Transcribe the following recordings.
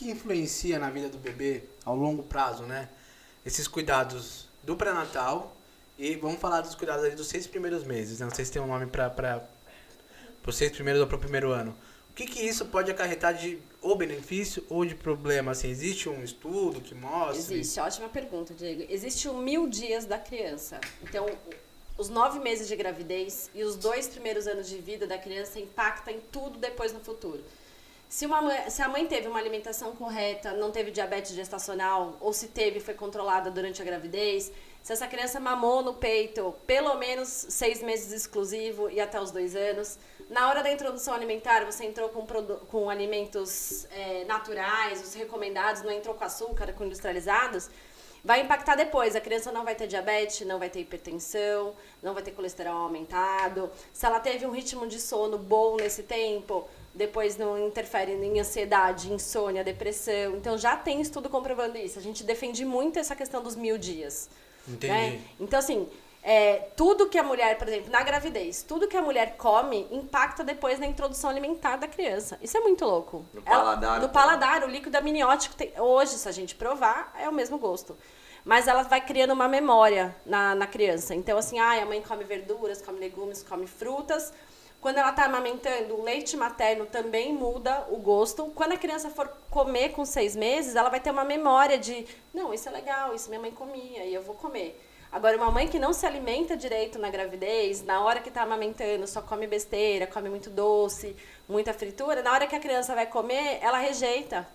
que influencia na vida do bebê ao longo prazo, né? Esses cuidados do pré-natal e vamos falar dos cuidados dos seis primeiros meses, né? Não sei se tem um nome para os seis primeiros ou para o primeiro ano. O que que isso pode acarretar de ou benefício ou de problema? Assim, existe um estudo que mostra? Existe, ótima pergunta, Diego. Existe o mil dias da criança. Então, os nove meses de gravidez e os dois primeiros anos de vida da criança impactam em tudo depois no futuro. Se, uma mãe, se a mãe teve uma alimentação correta, não teve diabetes gestacional, ou se teve, foi controlada durante a gravidez, se essa criança mamou no peito pelo menos seis meses exclusivo e até os dois anos, na hora da introdução alimentar, você entrou com, com alimentos é, naturais, os recomendados, não entrou com açúcar, com industrializados, vai impactar depois. A criança não vai ter diabetes, não vai ter hipertensão, não vai ter colesterol aumentado. Se ela teve um ritmo de sono bom nesse tempo, depois não interfere em ansiedade, insônia, depressão. Então já tem estudo comprovando isso. A gente defende muito essa questão dos mil dias. Entendi. Né? Então, assim, é, tudo que a mulher, por exemplo, na gravidez, tudo que a mulher come impacta depois na introdução alimentar da criança. Isso é muito louco. No paladar. Ela, no paladar, o líquido amniótico, tem, hoje, se a gente provar, é o mesmo gosto. Mas ela vai criando uma memória na, na criança. Então, assim, ah, a mãe come verduras, come legumes, come frutas. Quando ela está amamentando, o leite materno também muda o gosto. Quando a criança for comer com seis meses, ela vai ter uma memória de, não, isso é legal, isso minha mãe comia e eu vou comer. Agora, uma mãe que não se alimenta direito na gravidez, na hora que está amamentando, só come besteira, come muito doce, muita fritura, na hora que a criança vai comer, ela rejeita.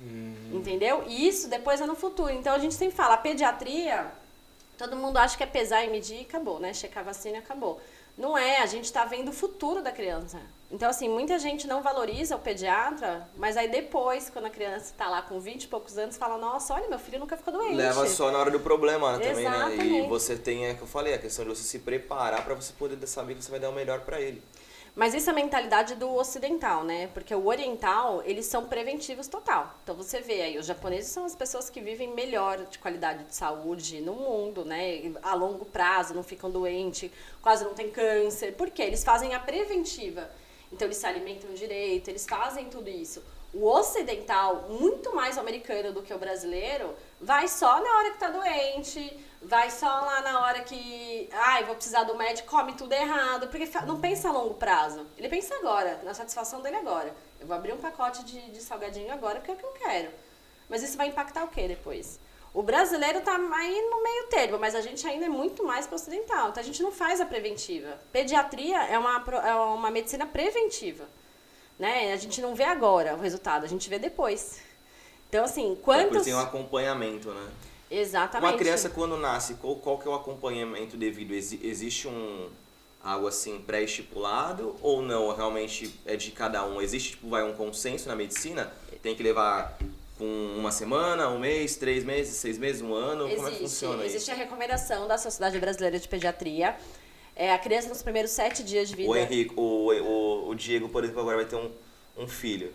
Hum. Entendeu? E isso depois é no futuro. Então a gente sempre fala, a pediatria, todo mundo acha que é pesar e medir e acabou, né? Checar a vacina e acabou. Não é, a gente está vendo o futuro da criança. Então, assim, muita gente não valoriza o pediatra, mas aí depois, quando a criança está lá com 20 e poucos anos, fala, nossa, olha, meu filho nunca ficou doente. Leva só na hora do problema né, também, Exatamente. né? E você tem, é que eu falei, a questão de você se preparar para você poder saber que você vai dar o melhor para ele. Mas isso é a mentalidade do ocidental, né? Porque o oriental, eles são preventivos total. Então você vê aí, os japoneses são as pessoas que vivem melhor de qualidade de saúde no mundo, né? A longo prazo, não ficam doentes, quase não tem câncer. Por quê? Eles fazem a preventiva. Então eles se alimentam direito, eles fazem tudo isso. O ocidental, muito mais americano do que o brasileiro, vai só na hora que tá doente, vai só lá na hora que, ai, vou precisar do médico, come tudo errado, porque não pensa a longo prazo. Ele pensa agora, na satisfação dele agora. Eu vou abrir um pacote de, de salgadinho agora porque é o que eu quero. Mas isso vai impactar o que depois? O brasileiro tá aí no meio termo, mas a gente ainda é muito mais para ocidental. Então a gente não faz a preventiva. Pediatria é uma, é uma medicina preventiva. Né? A gente não vê agora o resultado, a gente vê depois. Então, assim, quantos... É tem um acompanhamento, né? Exatamente. Uma criança quando nasce, qual, qual que é o acompanhamento devido? Ex existe um algo assim pré-estipulado ou não? Realmente é de cada um? Existe tipo vai um consenso na medicina? Tem que levar com uma semana, um mês, três meses, seis meses, um ano? Existe, Como é que funciona Existe isso? a recomendação da Sociedade Brasileira de Pediatria. É, a criança nos primeiros sete dias de vida. O Henrique, o, o, o Diego, por exemplo, agora vai ter um, um filho.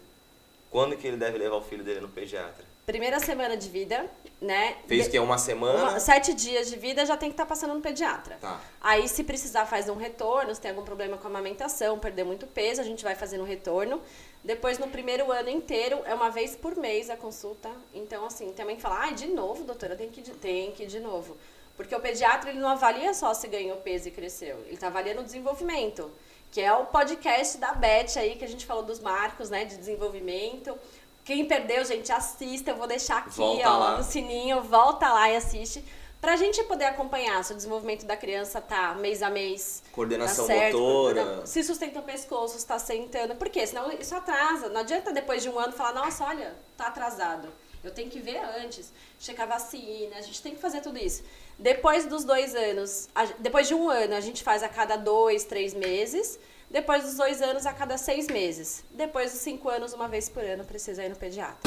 Quando que ele deve levar o filho dele no pediatra? Primeira semana de vida, né? Fez que é uma semana? Uma- sete dias de vida já tem que estar passando no pediatra. Tá. Aí, se precisar, faz um retorno. Se tem algum problema com a amamentação, perder muito peso, a gente vai fazendo um retorno. Depois, no primeiro ano inteiro, é uma vez por mês a consulta. Então, assim, tem mãe que fala, ai, de novo, doutora, tem que ir de, tem que ir de novo. Porque o pediatra, ele não avalia só se ganhou peso e cresceu. Ele está avaliando o desenvolvimento. Que é o podcast da Beth aí, que a gente falou dos marcos, né, de desenvolvimento. Quem perdeu, gente, assista. Eu vou deixar aqui, Volta ó, lá. no sininho. Volta lá e assiste. Pra gente poder acompanhar se o desenvolvimento da criança tá mês a mês. Coordenação tá certo, motora. Se sustenta o pescoço, está sentando. Por quê? Senão isso atrasa. Não adianta depois de um ano falar, nossa, olha, tá atrasado. Eu tenho que ver antes, checar vacina, a gente tem que fazer tudo isso. Depois dos dois anos, a- depois de um ano, a gente faz a cada dois, três meses. Depois dos dois anos, a cada seis meses. Depois dos cinco anos, uma vez por ano, precisa ir no pediatra.